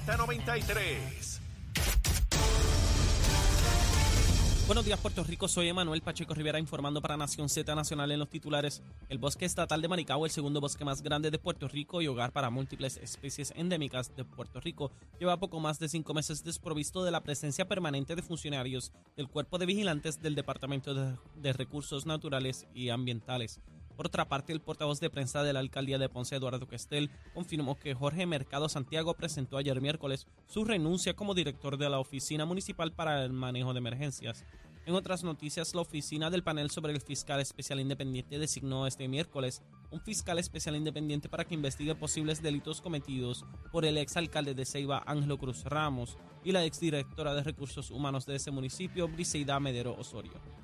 Z93. Buenos días, Puerto Rico. Soy Emanuel Pacheco Rivera informando para Nación Z Nacional en los titulares. El bosque estatal de Maricao, el segundo bosque más grande de Puerto Rico y hogar para múltiples especies endémicas de Puerto Rico, lleva poco más de cinco meses desprovisto de la presencia permanente de funcionarios del Cuerpo de Vigilantes del Departamento de, de Recursos Naturales y Ambientales. Por otra parte, el portavoz de prensa de la alcaldía de Ponce, Eduardo Questel, confirmó que Jorge Mercado Santiago presentó ayer miércoles su renuncia como director de la Oficina Municipal para el Manejo de Emergencias. En otras noticias, la oficina del panel sobre el fiscal especial independiente designó este miércoles un fiscal especial independiente para que investigue posibles delitos cometidos por el exalcalde de Ceiba, Ángelo Cruz Ramos, y la exdirectora de Recursos Humanos de ese municipio, Briseida Medero Osorio.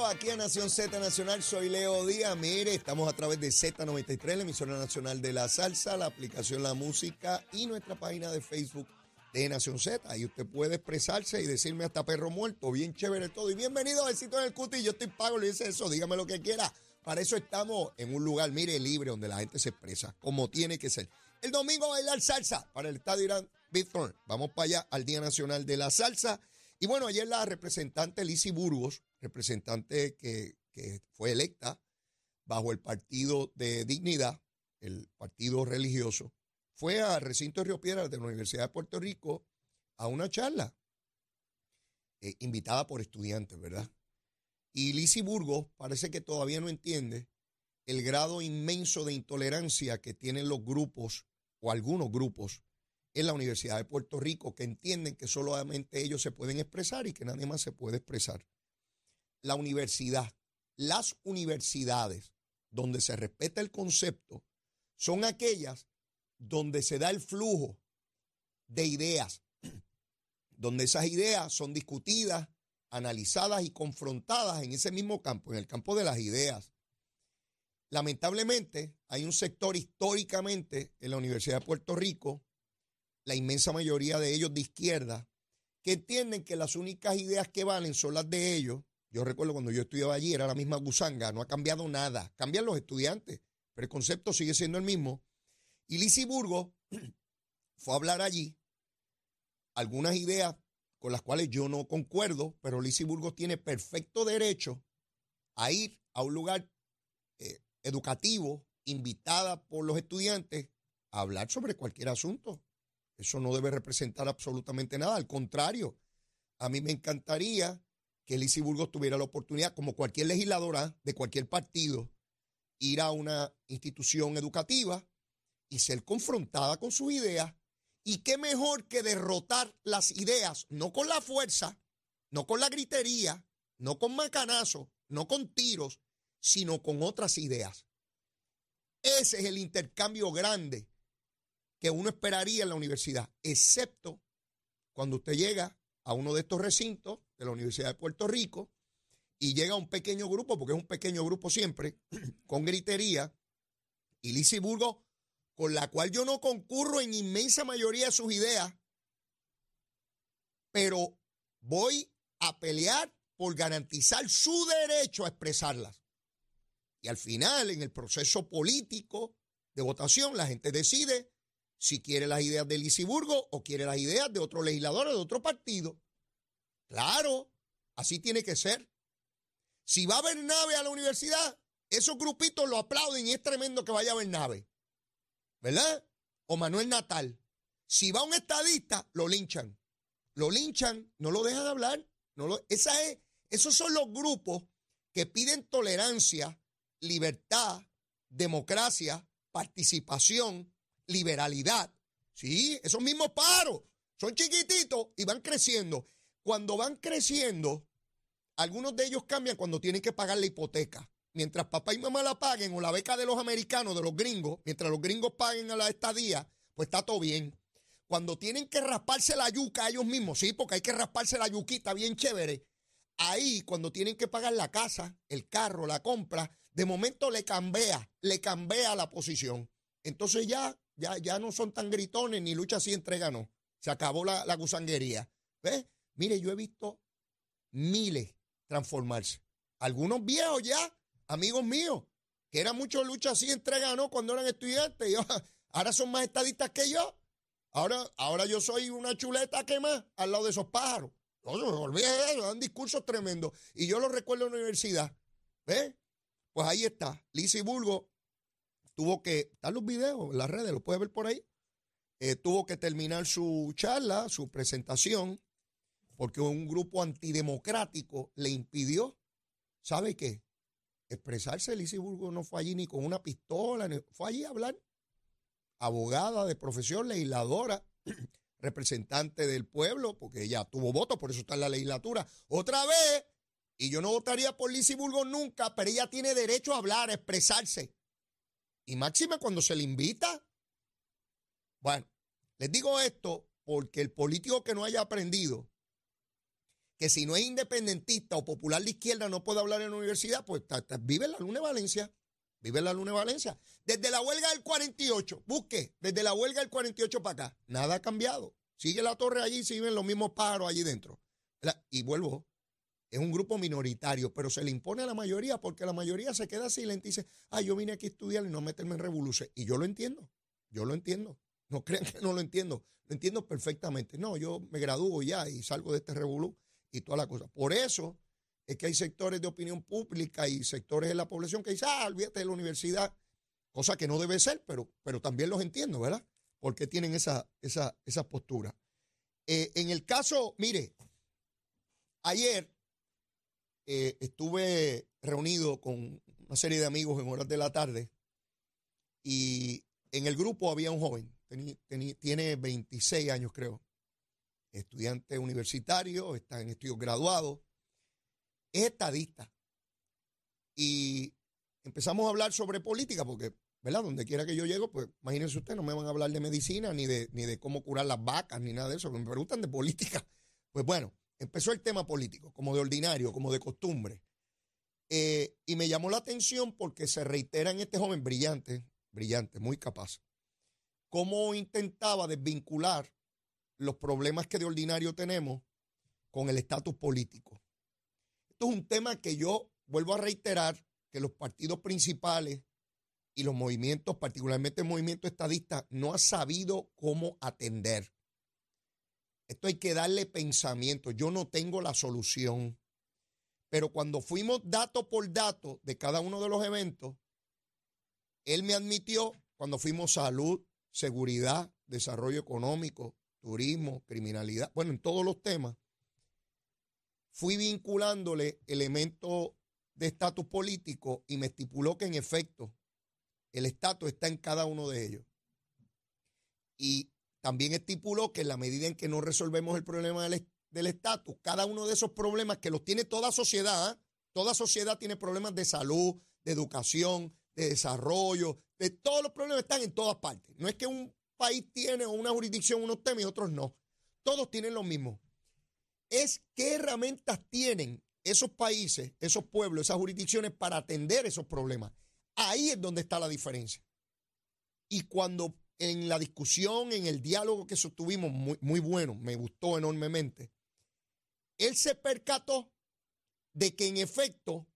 Aquí a Nación Z Nacional, soy Leo Díaz. Mire, estamos a través de Z93, la emisora nacional de la salsa, la aplicación La Música y nuestra página de Facebook de Nación Z. Ahí usted puede expresarse y decirme hasta perro muerto, bien chévere todo. Y bienvenido a Besito en el Cuti. Yo estoy pago, le dice eso, dígame lo que quiera. Para eso estamos en un lugar, mire, libre, donde la gente se expresa, como tiene que ser. El domingo bailar salsa para el Estadio Irán Bithorn. Vamos para allá al Día Nacional de la Salsa. Y bueno, ayer la representante Lizzie Burgos, representante que, fue electa bajo el Partido de Dignidad, el partido religioso, fue a recinto de Río Piedras de la Universidad de Puerto Rico a una charla eh, invitada por estudiantes, ¿verdad? Y Lizzie Burgos parece que todavía no entiende el grado inmenso de intolerancia que tienen los grupos o algunos grupos en la Universidad de Puerto Rico que entienden que solamente ellos se pueden expresar y que nadie más se puede expresar. La universidad, las universidades donde se respeta el concepto son aquellas donde se da el flujo de ideas, donde esas ideas son discutidas, analizadas y confrontadas en ese mismo campo, en el campo de las ideas. Lamentablemente, hay un sector históricamente en la Universidad de Puerto Rico, la inmensa mayoría de ellos de izquierda, que entienden que las únicas ideas que valen son las de ellos. Yo recuerdo cuando yo estudiaba allí, era la misma gusanga, no ha cambiado nada. Cambian los estudiantes, pero el concepto sigue siendo el mismo. Y Lizzie Burgo fue a hablar allí algunas ideas con las cuales yo no concuerdo, pero Lizzie Burgos tiene perfecto derecho a ir a un lugar eh, educativo, invitada por los estudiantes, a hablar sobre cualquier asunto. Eso no debe representar absolutamente nada. Al contrario, a mí me encantaría que Lizzie Burgos tuviera la oportunidad, como cualquier legisladora de cualquier partido, ir a una institución educativa y ser confrontada con sus ideas. Y qué mejor que derrotar las ideas, no con la fuerza, no con la gritería, no con macanazo, no con tiros, sino con otras ideas. Ese es el intercambio grande que uno esperaría en la universidad, excepto cuando usted llega a uno de estos recintos de la Universidad de Puerto Rico y llega a un pequeño grupo, porque es un pequeño grupo siempre, con gritería, y Lizzie Burgos con la cual yo no concurro en inmensa mayoría de sus ideas, pero voy a pelear por garantizar su derecho a expresarlas. Y al final, en el proceso político de votación, la gente decide si quiere las ideas de Lisiburgo o quiere las ideas de otro legislador o de otro partido. Claro, así tiene que ser. Si va nave a la universidad, esos grupitos lo aplauden y es tremendo que vaya a haber nave. ¿verdad? O Manuel Natal. Si va un estadista, lo linchan. Lo linchan, no lo dejan hablar. Esa es, esos son los grupos que piden tolerancia, libertad, democracia, participación, liberalidad. Sí, esos mismos paros son chiquititos y van creciendo. Cuando van creciendo, algunos de ellos cambian cuando tienen que pagar la hipoteca mientras papá y mamá la paguen o la beca de los americanos, de los gringos, mientras los gringos paguen a la estadía, pues está todo bien. cuando tienen que rasparse la yuca ellos mismos, sí, porque hay que rasparse la yuquita bien chévere. Ahí, cuando tienen que pagar la casa, el carro, la compra, de momento le cambia, le cambia la posición. Entonces ya, ya, ya no son tan gritones ni lucha así entrega, no. Se acabó la, la gusanguería. ¿Ves? Mire, yo he visto miles transformarse. Algunos viejos ya, amigos míos, que eran muchos lucha así entrega, no, cuando eran estudiantes, ahora son más estadistas que yo. Ahora, ahora yo soy una chuleta que más al lado de esos pájaros. Eso, dan discursos tremendos. Y yo lo recuerdo en la universidad. ¿Ves? Pues ahí está. Lizzie Burgo tuvo que, están los videos en las redes, lo puedes ver por ahí. Eh, tuvo que terminar su charla, su presentación, porque un grupo antidemocrático le impidió, ¿sabe qué? Expresarse. Lizzie Burgo no fue allí ni con una pistola, fue allí a hablar abogada de profesión, legisladora, representante del pueblo, porque ella tuvo voto, por eso está en la legislatura. Otra vez, y yo no votaría por Lizy Burgos nunca, pero ella tiene derecho a hablar, a expresarse. Y máxima cuando se le invita. Bueno, les digo esto porque el político que no haya aprendido que si no es independentista o popular de izquierda no puede hablar en la universidad, pues vive en la Luna de Valencia. Vive en la Luna de Valencia. Desde la huelga del 48, busque, desde la huelga del 48 para acá, nada ha cambiado. Sigue la torre allí, siguen los mismos pájaros allí dentro. Y vuelvo, es un grupo minoritario, pero se le impone a la mayoría porque la mayoría se queda silente y dice, ah, yo vine aquí a estudiar y no meterme en revolución. Y yo lo entiendo, yo lo entiendo. No crean que no lo entiendo, lo entiendo perfectamente. No, yo me gradúo ya y salgo de este revolú y toda la cosa. Por eso es que hay sectores de opinión pública y sectores de la población que dicen, ah, olvídate de la universidad, cosa que no debe ser, pero, pero también los entiendo, ¿verdad? Porque tienen esa, esa, esa postura. Eh, en el caso, mire, ayer eh, estuve reunido con una serie de amigos en horas de la tarde y en el grupo había un joven, tiene 26 años creo, estudiante universitario, está en estudios graduados es estadista. Y empezamos a hablar sobre política, porque, ¿verdad? Donde quiera que yo llego, pues imagínense usted, no me van a hablar de medicina, ni de, ni de cómo curar las vacas, ni nada de eso, me preguntan de política. Pues bueno, empezó el tema político, como de ordinario, como de costumbre. Eh, y me llamó la atención porque se reitera en este joven brillante, brillante, muy capaz, cómo intentaba desvincular los problemas que de ordinario tenemos con el estatus político es un tema que yo vuelvo a reiterar que los partidos principales y los movimientos, particularmente el movimiento estadista, no ha sabido cómo atender. Esto hay que darle pensamiento. Yo no tengo la solución. Pero cuando fuimos dato por dato de cada uno de los eventos, él me admitió cuando fuimos salud, seguridad, desarrollo económico, turismo, criminalidad, bueno, en todos los temas, fui vinculándole elementos de estatus político y me estipuló que en efecto el estatus está en cada uno de ellos. Y también estipuló que en la medida en que no resolvemos el problema del estatus, cada uno de esos problemas que los tiene toda sociedad, ¿ah? toda sociedad tiene problemas de salud, de educación, de desarrollo, de todos los problemas están en todas partes. No es que un país tiene o una jurisdicción unos temas y otros no. Todos tienen lo mismo es qué herramientas tienen esos países, esos pueblos, esas jurisdicciones para atender esos problemas. Ahí es donde está la diferencia. Y cuando en la discusión, en el diálogo que sostuvimos, muy, muy bueno, me gustó enormemente, él se percató de que en efecto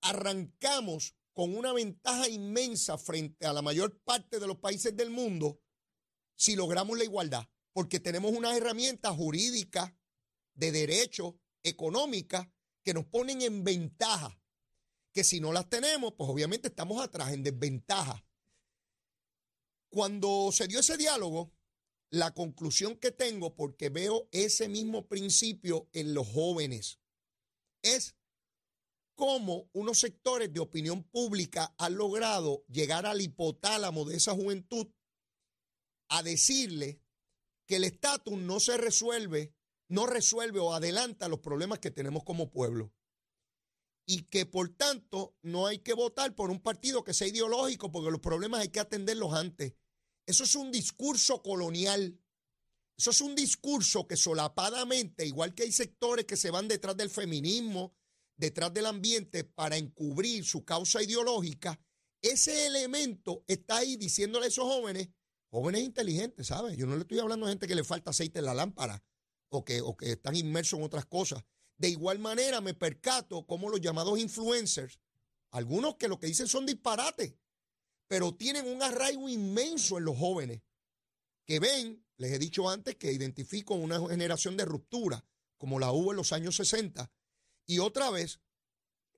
arrancamos con una ventaja inmensa frente a la mayor parte de los países del mundo si logramos la igualdad, porque tenemos unas herramientas jurídicas, de derecho económica que nos ponen en ventaja, que si no las tenemos, pues obviamente estamos atrás, en desventaja. Cuando se dio ese diálogo, la conclusión que tengo, porque veo ese mismo principio en los jóvenes, es cómo unos sectores de opinión pública han logrado llegar al hipotálamo de esa juventud a decirle que el estatus no se resuelve no resuelve o adelanta los problemas que tenemos como pueblo. Y que por tanto no hay que votar por un partido que sea ideológico porque los problemas hay que atenderlos antes. Eso es un discurso colonial Eso es un discurso que solapadamente, igual que hay sectores que se van detrás del feminismo, detrás del ambiente para encubrir su causa ideológica, ese elemento está ahí diciéndole a esos jóvenes, jóvenes inteligentes, ¿sabes? Yo no le estoy hablando a gente que le falta aceite en la lámpara o que, o que están inmersos en otras cosas. De igual manera me percato como los llamados influencers, algunos que lo que dicen son disparates, pero tienen un arraigo inmenso en los jóvenes que ven, les he dicho antes que identifico una generación de ruptura, como la hubo en los años 60, y otra vez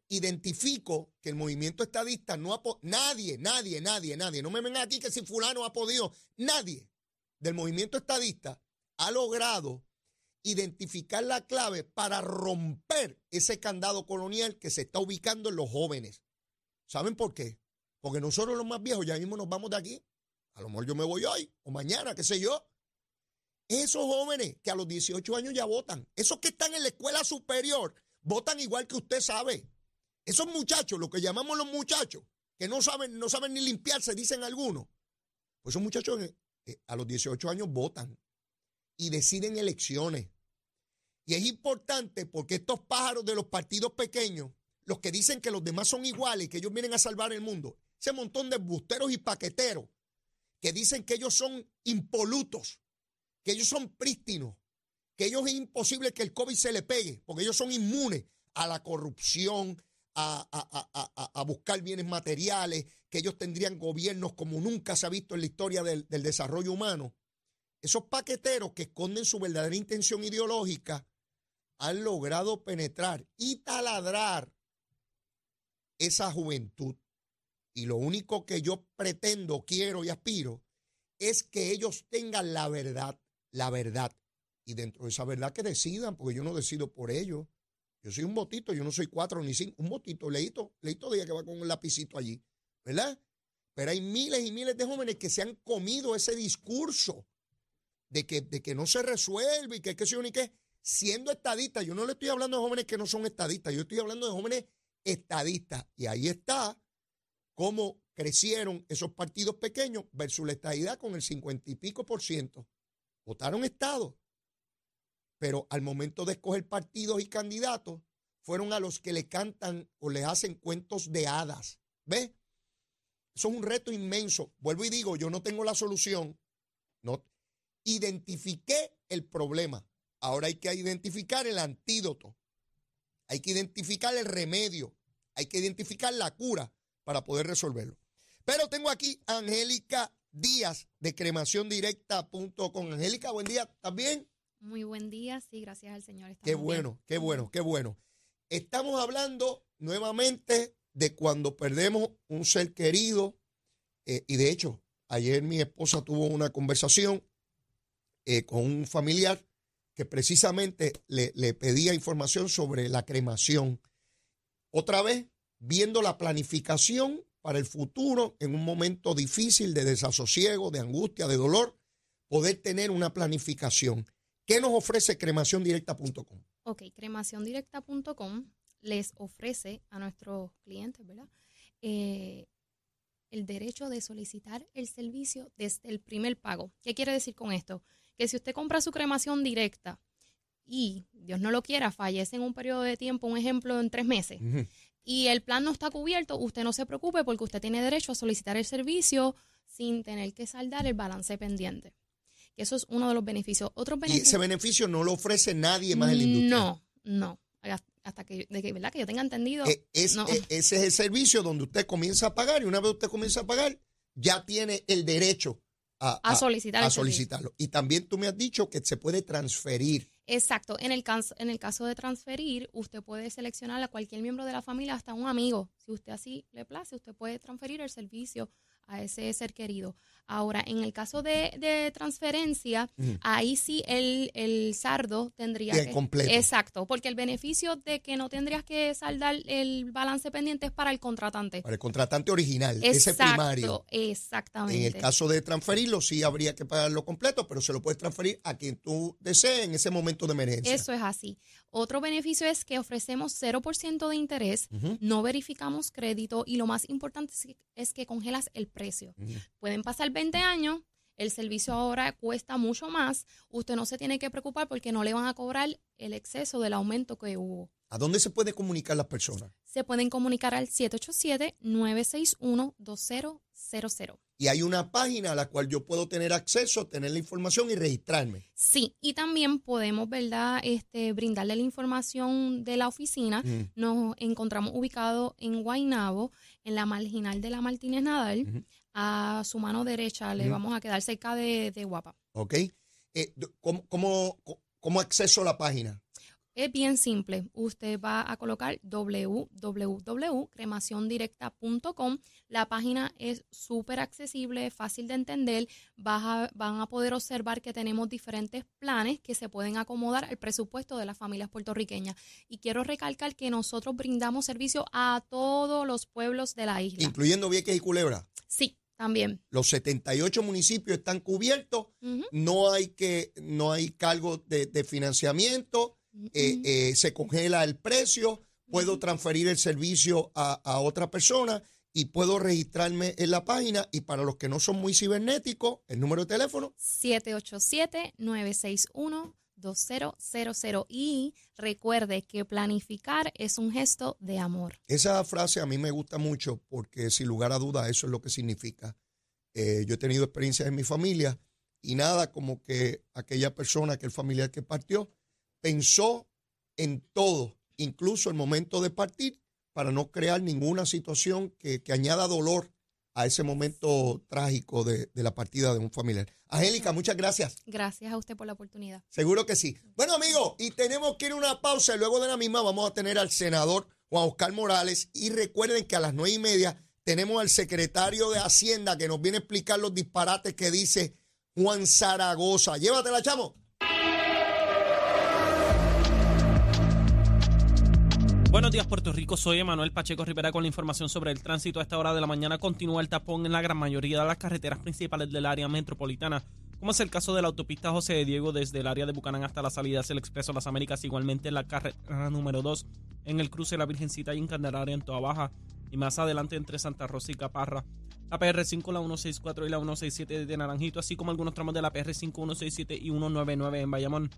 identifico que el movimiento estadista no ha nadie, nadie, nadie, nadie, no me ven aquí que si fulano ha podido, nadie del movimiento estadista ha logrado identificar la clave para romper ese candado colonial que se está ubicando en los jóvenes. ¿Saben por qué? Porque nosotros los más viejos ya mismo nos vamos de aquí. A lo mejor yo me voy hoy o mañana, qué sé yo. Esos jóvenes que a los 18 años ya votan, esos que están en la escuela superior, votan igual que usted sabe. Esos muchachos, lo que llamamos los muchachos, que no saben, no saben ni limpiarse, dicen algunos. Pues esos muchachos eh, eh, a los 18 años votan y deciden elecciones. Y es importante porque estos pájaros de los partidos pequeños, los que dicen que los demás son iguales y que ellos vienen a salvar el mundo, ese montón de busteros y paqueteros que dicen que ellos son impolutos, que ellos son prístinos, que ellos es imposible que el COVID se le pegue, porque ellos son inmunes a la corrupción, a, buscar bienes materiales, que ellos tendrían gobiernos como nunca se ha visto en la historia del, del desarrollo humano. Esos paqueteros que esconden su verdadera intención ideológica han logrado penetrar y taladrar esa juventud. Y lo único que yo pretendo, quiero y aspiro es que ellos tengan la verdad, la verdad. Y dentro de esa verdad que decidan, porque yo no decido por ellos. Yo soy un botito, yo no soy cuatro ni cinco, un botito, leíto, leíto día que va con un lapicito allí, ¿verdad? Pero hay miles y miles de jóvenes que se han comido ese discurso de que, de que no se resuelve y que qué sé yo ni qué, siendo estadistas. Yo no le estoy hablando de jóvenes que no son estadistas, yo estoy hablando de jóvenes estadistas. Y ahí está cómo crecieron esos partidos pequeños versus la estadidad con el cincuenta y pico por ciento. Votaron Estado pero al momento de escoger partidos y candidatos, fueron a los que le cantan o le hacen cuentos de hadas. ¿Ves? Eso es un reto inmenso. Vuelvo y digo, yo no tengo la solución. No. Identifiqué el problema. Ahora hay que identificar el antídoto. Hay que identificar el remedio. Hay que identificar la cura para poder resolverlo. Pero tengo aquí a Angélica Díaz de cremaciondirecta.com. Angélica, buen día. ¿Estás bien? Muy buen día, sí, gracias al Señor. Qué bueno, qué bueno, qué bueno. Estamos hablando nuevamente de cuando perdemos un ser querido eh, y de hecho, ayer mi esposa tuvo una conversación eh, con un familiar que precisamente le, le pedía información sobre la cremación. Otra vez, viendo la planificación para el futuro en un momento difícil de desasosiego, de angustia, de dolor, poder tener una planificación. ¿Qué nos ofrece cremaciondirecta.com? Ok, cremaciondirecta.com les ofrece a nuestros clientes, ¿verdad? Eh, el derecho de solicitar el servicio desde el primer pago. ¿Qué quiere decir con esto? Que si usted compra su cremación directa y, Dios no lo quiera, fallece en un periodo de tiempo, un ejemplo, en tres meses, y el plan no está cubierto, usted no se preocupe porque usted tiene derecho a solicitar el servicio sin tener que saldar el balance pendiente que eso es uno de los beneficios. Otro beneficio, y ese beneficio no lo ofrece nadie más en la industria. No, no. Hasta que, de que, ¿verdad? que yo tenga entendido. Eh, es, eh, ese es el servicio donde usted comienza a pagar y una vez usted comienza a pagar, ya tiene el derecho a, solicitar a solicitarlo. Y también tú me has dicho que se puede transferir. Exacto. En el, caso, en el caso de transferir, usted puede seleccionar a cualquier miembro de la familia, hasta un amigo. Si usted así le place, usted puede transferir el servicio a ese ser querido. Ahora, en el caso de, transferencia, ahí sí el, el sardo tendría que... Completo. Exacto, porque el beneficio de que no tendrías que saldar el balance pendiente es para el contratante. Para el contratante original, ese primario. Exactamente. En el caso de transferirlo, sí habría que pagarlo completo, pero se lo puedes transferir a quien tú desees en ese momento de emergencia. Eso es así. Otro beneficio es que ofrecemos 0% de interés, no verificamos crédito y lo más importante es que, congelas el precio. Pueden pasar 20 años El servicio ahora cuesta mucho más. Usted no se tiene que preocupar porque no le van a cobrar el exceso del aumento que hubo. ¿A dónde se puede comunicar las personas? Se pueden comunicar al 787-961-2000. Y hay una página a la cual yo puedo tener acceso, tener la información y registrarme. Sí, y también podemos, ¿verdad?, este, brindarle la información de la oficina. Mm. Nos encontramos ubicados en Guaynabo, en la marginal de la Martínez Nadal. A su mano derecha le vamos a quedar cerca de, de Guapa. ¿Ok? Eh, d- ¿cómo, cómo, cómo acceso a la página? Es bien simple. Usted va a colocar www.cremaciondirecta.com. La página es súper accesible, fácil de entender. Vas a- van a poder observar que tenemos diferentes planes que se pueden acomodar al presupuesto de las familias puertorriqueñas. Y quiero recalcar que nosotros brindamos servicio a todos los pueblos de la isla. Incluyendo Vieques y Culebra. Sí, también. Los 78 municipios están cubiertos. No hay que, no hay cargo de, de financiamiento. Eh, eh, se congela el precio. Puedo transferir el servicio a, a otra persona y puedo registrarme en la página. Y para los que no son muy cibernéticos, el número de teléfono 787-961-2000. Y recuerde que planificar es un gesto de amor. Esa frase a mí me gusta mucho porque sin lugar a dudas eso es lo que significa. Eh, yo he tenido experiencias en mi familia y nada como que aquella persona, aquel familiar que partió, pensó en todo, incluso el momento de partir, para no crear ninguna situación que, que añada dolor a ese momento trágico de, de la partida de un familiar. Angélica, muchas gracias. Gracias a usted por la oportunidad. Seguro que sí. Bueno, amigos, y tenemos que ir a una pausa y luego de la misma vamos a tener al senador Juan Oscar Morales. Y recuerden que a las nueve y media tenemos al secretario de Hacienda que nos viene a explicar los disparates que dice Juan Zaragoza. Llévatela, chamo. Buenos días, Puerto Rico. Soy Emanuel Pacheco Rivera con la información sobre el tránsito. A esta hora de la mañana continúa el tapón en la gran mayoría de las carreteras principales del área metropolitana, como es el caso de la autopista José de Diego desde el área de Bucanán hasta la salida hacia el Expreso Las Américas, igualmente en la carretera número 2 en el cruce de la Virgencita y en Candelaria en Toa Baja, y más adelante entre Santa Rosa y Caparra. La PR5, la 164 y la 167 de Naranjito, así como algunos tramos de la PR5, 167 y 199 en Bayamón.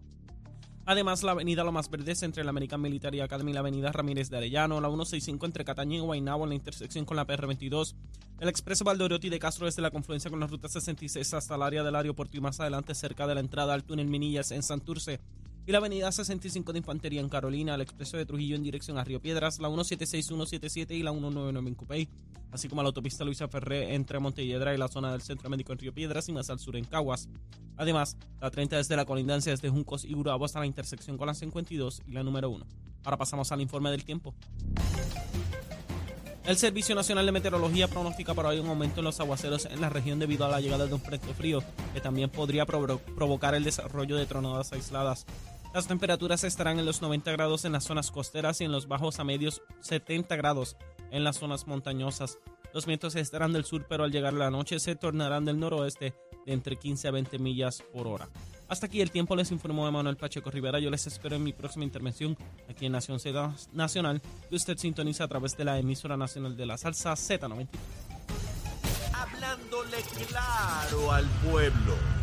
Además, la avenida Lomas Verdes entre la American Military Academy y la avenida Ramírez de Arellano, la 165 entre Cataña y Guaynabo en la intersección con la PR22, el expreso Valdoriotti de Castro desde la confluencia con la ruta 66 hasta el área del aeropuerto y más adelante cerca de la entrada al túnel Minillas en Santurce, y la avenida 65 de Infantería en Carolina, el expreso de Trujillo en dirección a Río Piedras, la 176, 177 y la 199 en Cupey, así como la autopista Luisa Ferré entre Montelledra y la zona del Centro Médico en Río Piedras y más al sur en Caguas. Además, la 30 desde la colindancia desde Juncos y Urabo hasta la intersección con la 52 y la número 1. Ahora pasamos al informe del tiempo. El Servicio Nacional de Meteorología pronostica para hoy un aumento en los aguaceros en la región debido a la llegada de un frente frío que también podría provo- provocar el desarrollo de tronadas aisladas. Las temperaturas estarán en los 90 grados en las zonas costeras y en los bajos a medios 70 grados en las zonas montañosas. Los vientos estarán del sur, pero al llegar la noche se tornarán del noroeste de entre 15 a 20 millas por hora. Hasta aquí el tiempo, les informó Emanuel Pacheco Rivera. Yo les espero en mi próxima intervención aquí en Nación Z Nacional, que usted sintoniza a través de la emisora nacional de la salsa Z93. Hablándole claro al pueblo.